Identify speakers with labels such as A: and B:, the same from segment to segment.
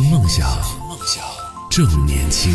A: 听梦想，正年轻。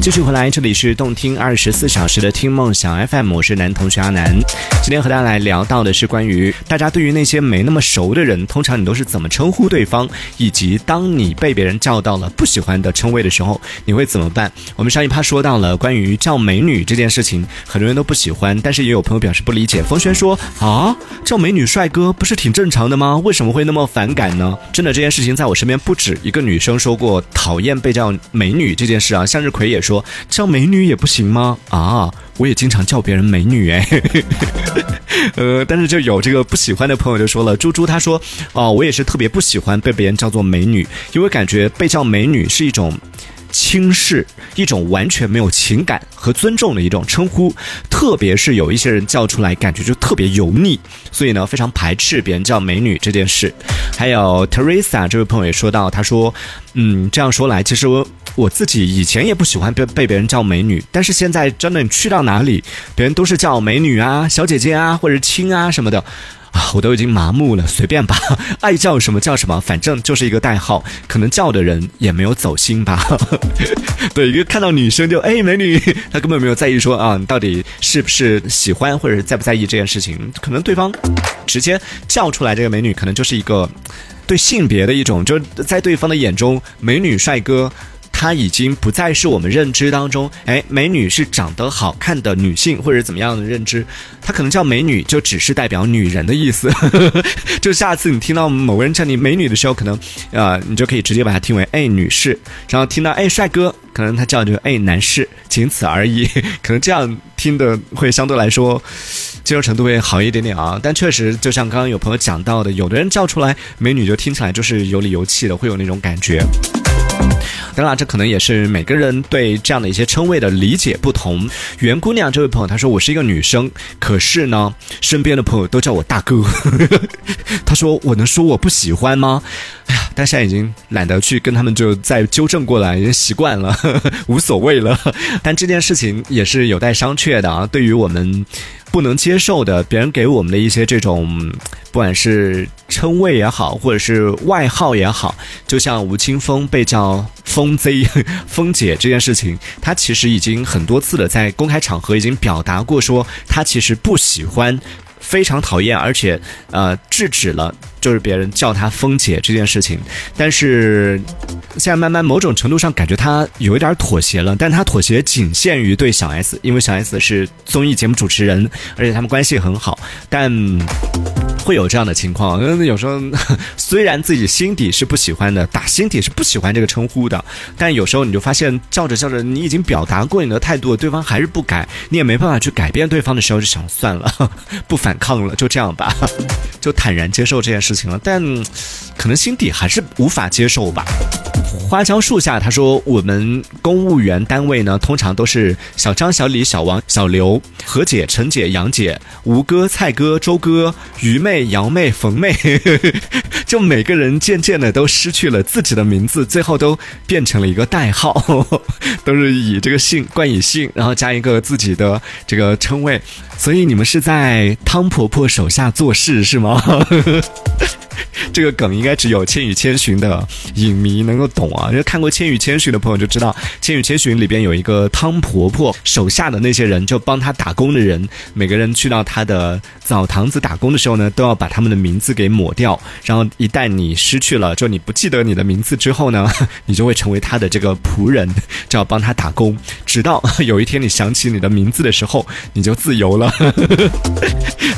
B: 继续回来，这里是动听二十四小时的听梦想 FM，我是男同学阿南。今天和大家来聊到的是关于大家对于那些没那么熟的人，通常你都是怎么称呼对方，以及当你被别人叫到了不喜欢的称谓的时候，你会怎么办？我们上一趴说到了关于叫美女这件事情，很多人都不喜欢，但是也有朋友表示不理解。风轩说啊，叫美女帅哥不是挺正常的吗？为什么会那么反感呢？真的，这件事情在我身边不止一个女生说过讨厌被叫美女这件事啊。向日葵也说。说叫美女也不行吗？啊，我也经常叫别人美女哎，呃，但是就有这个不喜欢的朋友就说了，猪猪他说，哦，我也是特别不喜欢被别人叫做美女，因为感觉被叫美女是一种。轻视一种完全没有情感和尊重的一种称呼，特别是有一些人叫出来，感觉就特别油腻，所以呢，非常排斥别人叫美女这件事。还有 Teresa 这位朋友也说到，他说，嗯，这样说来，其实我我自己以前也不喜欢被被别人叫美女，但是现在真的你去到哪里，别人都是叫美女啊、小姐姐啊或者亲啊什么的。啊，我都已经麻木了，随便吧，爱叫什么叫什么，反正就是一个代号，可能叫的人也没有走心吧。对，一个看到女生就哎美女，他根本没有在意说啊，你到底是不是喜欢或者在不在意这件事情，可能对方直接叫出来这个美女，可能就是一个对性别的一种，就在对方的眼中，美女帅哥。她已经不再是我们认知当中，哎，美女是长得好看的女性或者怎么样的认知，她可能叫美女就只是代表女人的意思。就下次你听到某个人叫你美女的时候，可能啊，你就可以直接把它听为哎女士，然后听到哎帅哥，可能他叫就哎男士，仅此而已。可能这样听的会相对来说接受程度会好一点点啊。但确实，就像刚刚有朋友讲到的，有的人叫出来美女就听起来就是有理有气的，会有那种感觉。当然，这可能也是每个人对这样的一些称谓的理解不同。袁姑娘这位朋友，她说我是一个女生，可是呢，身边的朋友都叫我大哥。她说我能说我不喜欢吗？哎呀，但现在已经懒得去跟他们就再纠正过来，已经习惯了，无所谓了。但这件事情也是有待商榷的啊。对于我们。不能接受的，别人给我们的一些这种，不管是称谓也好，或者是外号也好，就像吴青峰被叫“峰 Z”、“ 峰姐”这件事情，他其实已经很多次的在公开场合已经表达过，说他其实不喜欢。非常讨厌，而且呃制止了，就是别人叫她风姐这件事情。但是现在慢慢某种程度上感觉她有一点妥协了，但她妥协仅限于对小 S，因为小 S 是综艺节目主持人，而且他们关系很好，但。会有这样的情况，嗯，有时候 虽然自己心底是不喜欢的，打心底是不喜欢这个称呼的，但有时候你就发现叫着叫着，你已经表达过你的态度，对方还是不改，你也没办法去改变对方的时候，就想算了，不反抗了，就这样吧，就坦然接受这件事情了。但可能心底还是无法接受吧。花椒树下，他说我们公务员单位呢，通常都是小张、小李、小王、小刘、何姐、陈姐、杨姐、吴哥、蔡哥、周哥、于妹、姚妹、冯妹，就每个人渐渐的都失去了自己的名字，最后都变成了一个代号，都是以这个姓冠以姓，然后加一个自己的这个称谓。所以你们是在汤婆婆手下做事是吗？这个梗应该只有《千与千寻》的影迷能够懂啊！因为看过《千与千寻》的朋友就知道，《千与千寻》里边有一个汤婆婆手下的那些人，就帮她打工的人，每个人去到她的澡堂子打工的时候呢，都要把他们的名字给抹掉。然后一旦你失去了，就你不记得你的名字之后呢，你就会成为他的这个仆人，就要帮他打工，直到 有一天你想起你的名字的时候，你就自由了。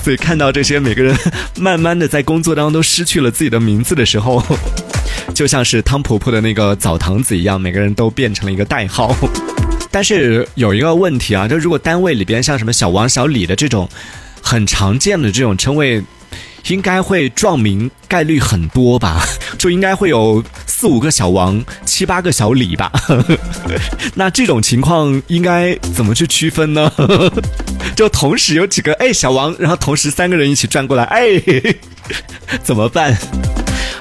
B: 所以看到这些每个人慢慢的在工作当中都失去了自己的名字的时候，就像是汤婆婆的那个澡堂子一样，每个人都变成了一个代号。但是有一个问题啊，就如果单位里边像什么小王、小李的这种很常见的这种称谓。应该会撞名概率很多吧，就应该会有四五个小王，七八个小李吧。那这种情况应该怎么去区分呢？就同时有几个哎小王，然后同时三个人一起转过来，哎，怎么办？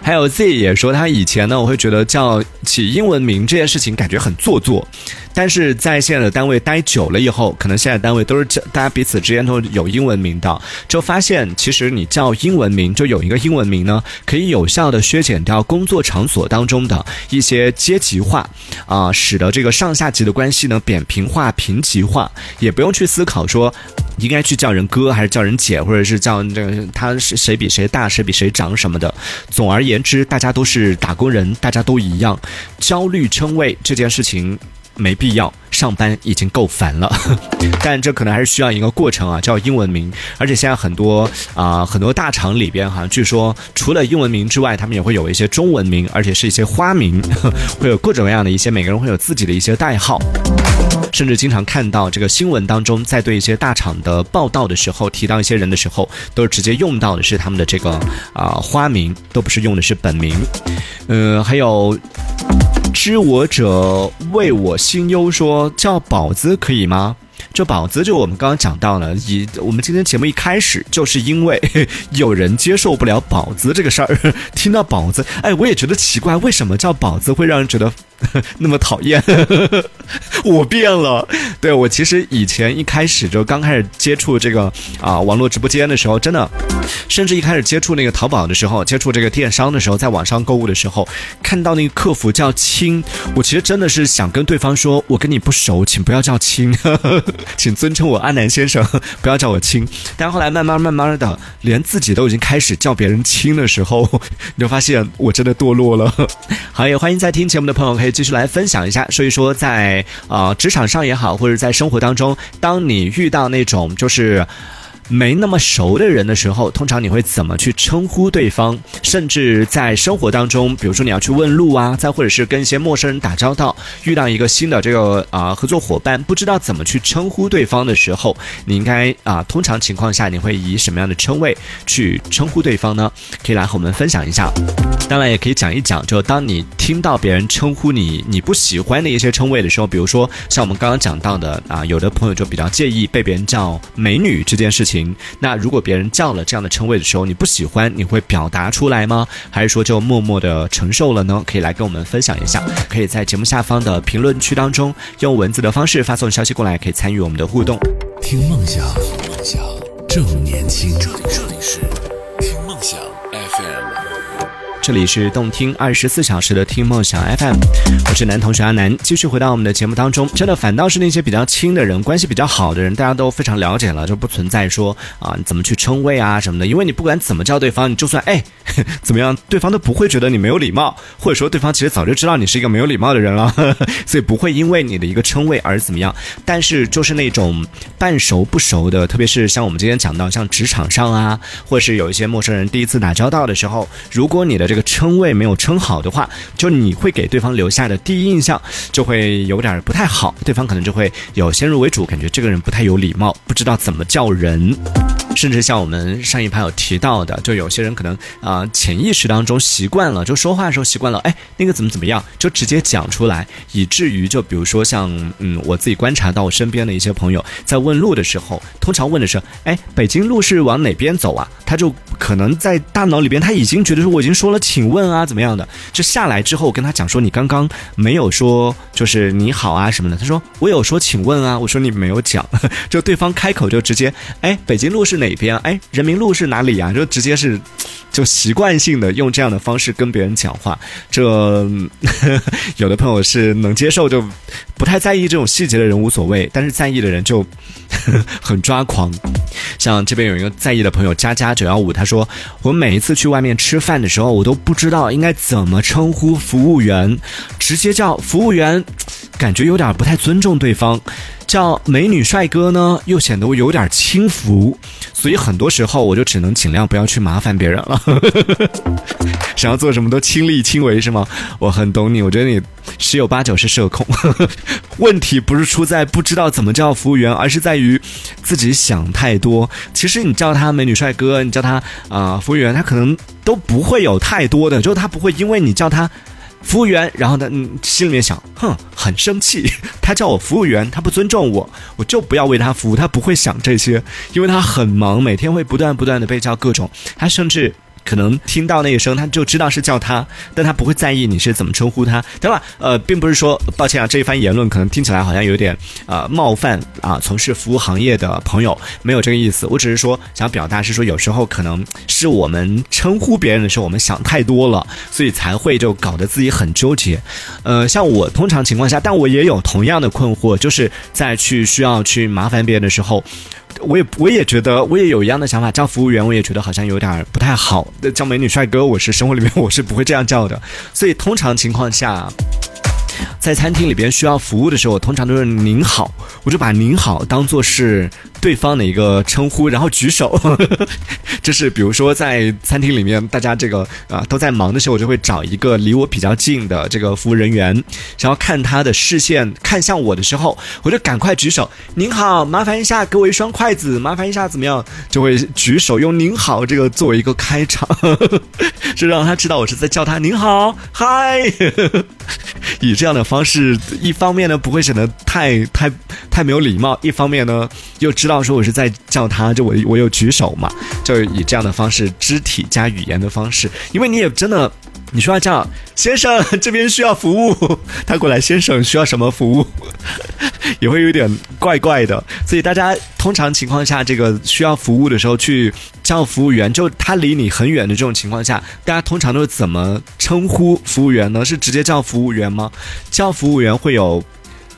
B: 还有 Z 也说，他以前呢，我会觉得叫起英文名这件事情感觉很做作，但是在现在的单位待久了以后，可能现在单位都是叫大家彼此之间都有英文名的，就发现其实你叫英文名，就有一个英文名呢，可以有效的削减掉工作场所当中的一些阶级化，啊，使得这个上下级的关系呢扁平化、平级化，也不用去思考说应该去叫人哥还是叫人姐，或者是叫这个他是谁比谁大，谁比谁长什么的。总而言之，大家都是打工人，大家都一样，焦虑称谓这件事情。没必要，上班已经够烦了，但这可能还是需要一个过程啊，叫英文名。而且现在很多啊，很多大厂里边哈，据说除了英文名之外，他们也会有一些中文名，而且是一些花名，会有各种各样的一些，每个人会有自己的一些代号。甚至经常看到这个新闻当中，在对一些大厂的报道的时候，提到一些人的时候，都是直接用到的是他们的这个啊花名，都不是用的是本名。嗯，还有。知我者谓我心忧，说叫宝子可以吗？这宝子就我们刚刚讲到了，以我们今天节目一开始就是因为 有人接受不了宝子这个事儿，听到宝子，哎，我也觉得奇怪，为什么叫宝子会让人觉得？那么讨厌，我变了。对我其实以前一开始就刚开始接触这个啊网络直播间的时候，真的，甚至一开始接触那个淘宝的时候，接触这个电商的时候，在网上购物的时候，看到那个客服叫亲，我其实真的是想跟对方说，我跟你不熟，请不要叫亲，呵 呵请尊称我阿南先生，不要叫我亲。但后来慢慢慢慢的，连自己都已经开始叫别人亲的时候，你就发现我真的堕落了。好，也欢迎在听节目的朋友可以。继续来分享一下，所以说在啊职场上也好，或者在生活当中，当你遇到那种就是。没那么熟的人的时候，通常你会怎么去称呼对方？甚至在生活当中，比如说你要去问路啊，再或者是跟一些陌生人打交道，遇到一个新的这个啊合作伙伴，不知道怎么去称呼对方的时候，你应该啊通常情况下你会以什么样的称谓去称呼对方呢？可以来和我们分享一下。当然也可以讲一讲，就当你听到别人称呼你你不喜欢的一些称谓的时候，比如说像我们刚刚讲到的啊，有的朋友就比较介意被别人叫美女这件事情。那如果别人叫了这样的称谓的时候，你不喜欢，你会表达出来吗？还是说就默默的承受了呢？可以来跟我们分享一下，可以在节目下方的评论区当中用文字的方式发送消息过来，可以参与我们的互动。
A: 听梦想，梦想正年轻。这里是听梦想 FM。
B: 这里是动听二十四小时的听梦想 FM，我是男同学阿南，继续回到我们的节目当中。真的反倒是那些比较亲的人，关系比较好的人，大家都非常了解了，就不存在说啊怎么去称谓啊什么的。因为你不管怎么叫对方，你就算哎 怎么样，对方都不会觉得你没有礼貌，或者说对方其实早就知道你是一个没有礼貌的人了，呵 呵所以不会因为你的一个称谓而怎么样。但是就是那种半熟不熟的，特别是像我们今天讲到像职场上啊，或是有一些陌生人第一次打交道的时候，如果你的这个称谓没有称好的话，就你会给对方留下的第一印象就会有点不太好，对方可能就会有先入为主，感觉这个人不太有礼貌，不知道怎么叫人。甚至像我们上一盘有提到的，就有些人可能啊潜意识当中习惯了，就说话的时候习惯了，哎，那个怎么怎么样，就直接讲出来，以至于就比如说像嗯我自己观察到我身边的一些朋友在问路的时候，通常问的是，哎，北京路是往哪边走啊？他就可能在大脑里边他已经觉得说我已经说了，请问啊怎么样的？就下来之后跟他讲说你刚刚没有说就是你好啊什么的，他说我有说请问啊，我说你没有讲，就对方开口就直接，哎，北京路是。哪边？哎，人民路是哪里呀？就直接是，就习惯性的用这样的方式跟别人讲话。这 有的朋友是能接受，就不太在意这种细节的人无所谓，但是在意的人就 很抓狂。像这边有一个在意的朋友，佳佳九幺五，他说：“我每一次去外面吃饭的时候，我都不知道应该怎么称呼服务员，直接叫服务员，感觉有点不太尊重对方。”叫美女帅哥呢，又显得我有点轻浮，所以很多时候我就只能尽量不要去麻烦别人了。想要做什么都亲力亲为是吗？我很懂你，我觉得你十有八九是社恐。问题不是出在不知道怎么叫服务员，而是在于自己想太多。其实你叫他美女帅哥，你叫他啊服务员，他可能都不会有太多的，就他不会因为你叫他。服务员，然后他，嗯，心里面想，哼，很生气，他叫我服务员，他不尊重我，我就不要为他服务。他不会想这些，因为他很忙，每天会不断不断的被叫各种，他甚至可能听到那一声，他就知道是叫他，但他不会在意你是怎么称呼他，对吧？呃，并不是说，抱歉啊，这一番言论可能听起来好像有点呃冒犯啊，从事服务行业的朋友没有这个意思，我只是说想表达是说，有时候可能是我们称呼别人的时候，我们想太多了，所以才会就搞得自己很纠结。呃，像我通常情况下，但我也有同样的困惑，就是在去需要去麻烦别人的时候。我也我也觉得我也有一样的想法，叫服务员我也觉得好像有点不太好。叫美女帅哥，我是生活里面我是不会这样叫的。所以通常情况下，在餐厅里边需要服务的时候，我通常都是您好，我就把您好当做是。对方的一个称呼，然后举手，就是比如说在餐厅里面，大家这个啊都在忙的时候，我就会找一个离我比较近的这个服务人员，然后看他的视线看向我的时候，我就赶快举手，您好，麻烦一下给我一双筷子，麻烦一下怎么样，就会举手用您好这个作为一个开场，就让他知道我是在叫他您好，嗨，以这样的方式，一方面呢不会显得太太太没有礼貌，一方面呢又知道。说我是在叫他，就我我有举手嘛，就以这样的方式，肢体加语言的方式，因为你也真的，你说要叫先生这边需要服务，他过来先生需要什么服务，也会有点怪怪的。所以大家通常情况下，这个需要服务的时候去叫服务员，就他离你很远的这种情况下，大家通常都是怎么称呼服务员呢？是直接叫服务员吗？叫服务员会有？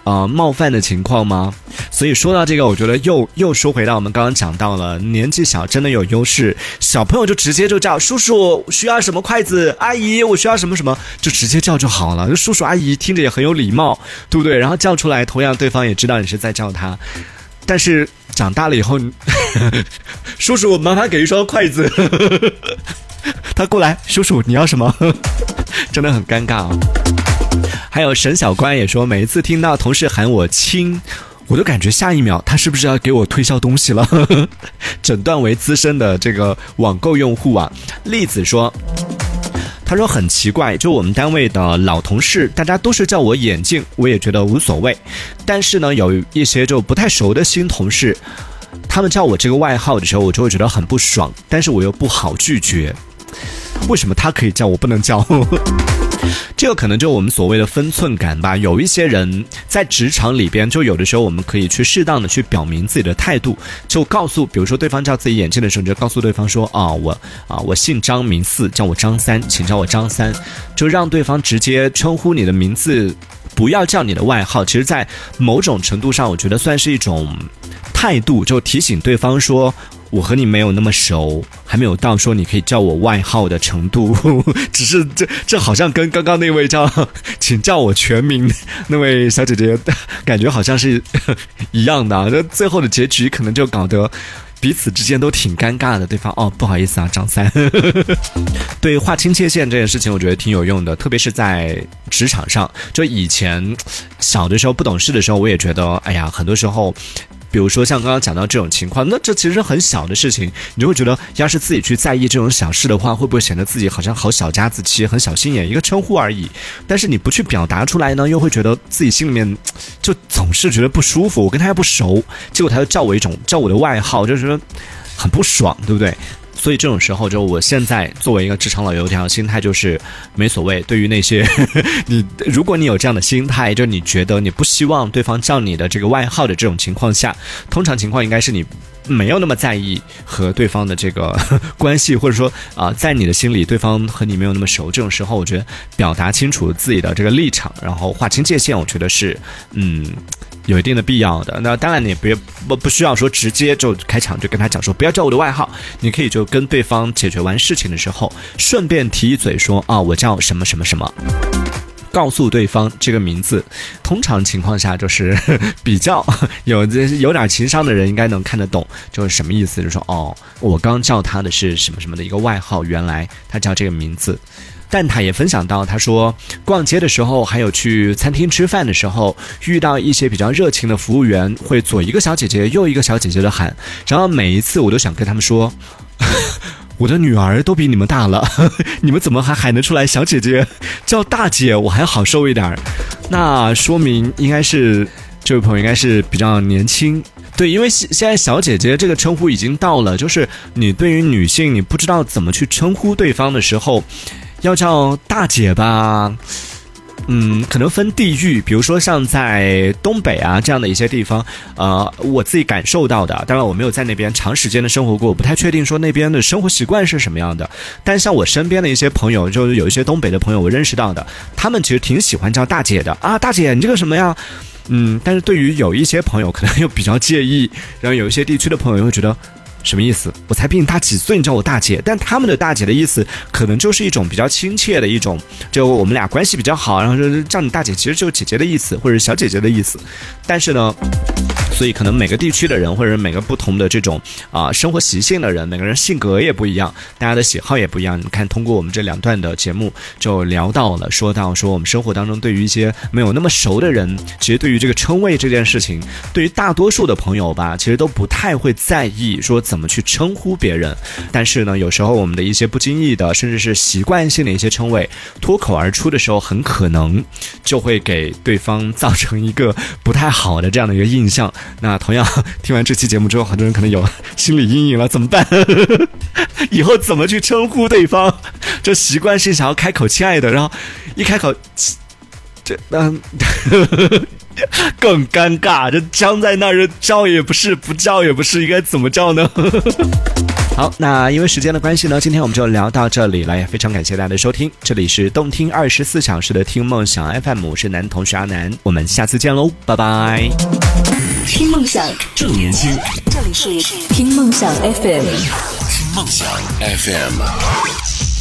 B: 呃，冒犯的情况吗？所以说到这个，我觉得又又说回到我们刚刚讲到了，年纪小真的有优势。小朋友就直接就叫叔叔，需要什么筷子？阿姨，我需要什么什么，就直接叫就好了。叔叔阿姨听着也很有礼貌，对不对？然后叫出来，同样对方也知道你是在叫他。但是长大了以后，叔叔麻烦给一双筷子。他过来，叔叔你要什么？真的很尴尬啊。还有沈小关也说，每一次听到同事喊我亲，我都感觉下一秒他是不是要给我推销东西了？诊断为资深的这个网购用户啊。栗子说，他说很奇怪，就我们单位的老同事，大家都是叫我眼镜，我也觉得无所谓。但是呢，有一些就不太熟的新同事，他们叫我这个外号的时候，我就会觉得很不爽，但是我又不好拒绝。为什么他可以叫我不能叫？这个可能就我们所谓的分寸感吧。有一些人在职场里边，就有的时候我们可以去适当的去表明自己的态度，就告诉，比如说对方叫自己眼镜的时候，你就告诉对方说啊，我啊，我姓张名四，叫我张三，请叫我张三，就让对方直接称呼你的名字，不要叫你的外号。其实，在某种程度上，我觉得算是一种态度，就提醒对方说。我和你没有那么熟，还没有到说你可以叫我外号的程度，只是这这好像跟刚刚那位叫 请叫我全名那位小姐姐感觉好像是一样的，这最后的结局可能就搞得彼此之间都挺尴尬的。对方哦，不好意思啊，张三，对划清界限这件事情，我觉得挺有用的，特别是在职场上。就以前小的时候不懂事的时候，我也觉得，哎呀，很多时候。比如说像刚刚讲到这种情况，那这其实很小的事情，你就会觉得，要是自己去在意这种小事的话，会不会显得自己好像好小家子气、很小心眼？一个称呼而已，但是你不去表达出来呢，又会觉得自己心里面就总是觉得不舒服。我跟他又不熟，结果他又叫我一种叫我的外号，就是很不爽，对不对？所以这种时候，就我现在作为一个职场老油条，心态就是没所谓。对于那些 你，如果你有这样的心态，就你觉得你不希望对方叫你的这个外号的这种情况下，通常情况应该是你没有那么在意和对方的这个关系，或者说啊，在你的心里，对方和你没有那么熟。这种时候，我觉得表达清楚自己的这个立场，然后划清界限，我觉得是嗯。有一定的必要的，那当然你别不不不需要说直接就开场就跟他讲说不要叫我的外号，你可以就跟对方解决完事情的时候，顺便提一嘴说啊我叫什么什么什么，告诉对方这个名字，通常情况下就是比较有有点情商的人应该能看得懂，就是什么意思，就是说哦我刚叫他的是什么什么的一个外号，原来他叫这个名字。蛋挞也分享到，他说逛街的时候，还有去餐厅吃饭的时候，遇到一些比较热情的服务员，会左一个小姐姐，右一个小姐姐的喊，然后每一次我都想跟他们说，我的女儿都比你们大了，你们怎么还喊得出来小姐姐？叫大姐我还好受一点儿，那说明应该是这位朋友应该是比较年轻。对，因为现现在小姐姐这个称呼已经到了，就是你对于女性，你不知道怎么去称呼对方的时候，要叫大姐吧。嗯，可能分地域，比如说像在东北啊这样的一些地方，呃，我自己感受到的，当然我没有在那边长时间的生活过，我不太确定说那边的生活习惯是什么样的。但像我身边的一些朋友，就是有一些东北的朋友，我认识到的，他们其实挺喜欢叫大姐的啊，大姐，你这个什么呀？嗯，但是对于有一些朋友，可能又比较介意，然后有一些地区的朋友又觉得。什么意思？我才比你大几岁，你叫我大姐。但他们的大姐的意思，可能就是一种比较亲切的一种，就我们俩关系比较好，然后就叫你大姐，其实就是姐姐的意思，或者小姐姐的意思。但是呢。所以，可能每个地区的人，或者每个不同的这种啊生活习性的人，每个人性格也不一样，大家的喜好也不一样。你看，通过我们这两段的节目，就聊到了，说到说我们生活当中对于一些没有那么熟的人，其实对于这个称谓这件事情，对于大多数的朋友吧，其实都不太会在意说怎么去称呼别人。但是呢，有时候我们的一些不经意的，甚至是习惯性的一些称谓脱口而出的时候，很可能就会给对方造成一个不太好的这样的一个印象。那同样，听完这期节目之后，很多人可能有心理阴影了，怎么办？以后怎么去称呼对方？就习惯性想要开口“亲爱的”，然后一开口，这嗯，更尴尬，这僵在那儿，叫也不是，不叫也不是，应该怎么叫呢？好，那因为时间的关系呢，今天我们就聊到这里了，也非常感谢大家的收听。这里是动听二十四小时的听梦想 FM，我是男同学阿南，我们下次见喽，拜拜。
C: 听梦想，
A: 正年轻。
C: 这里是听梦想 FM，
A: 听梦想 FM。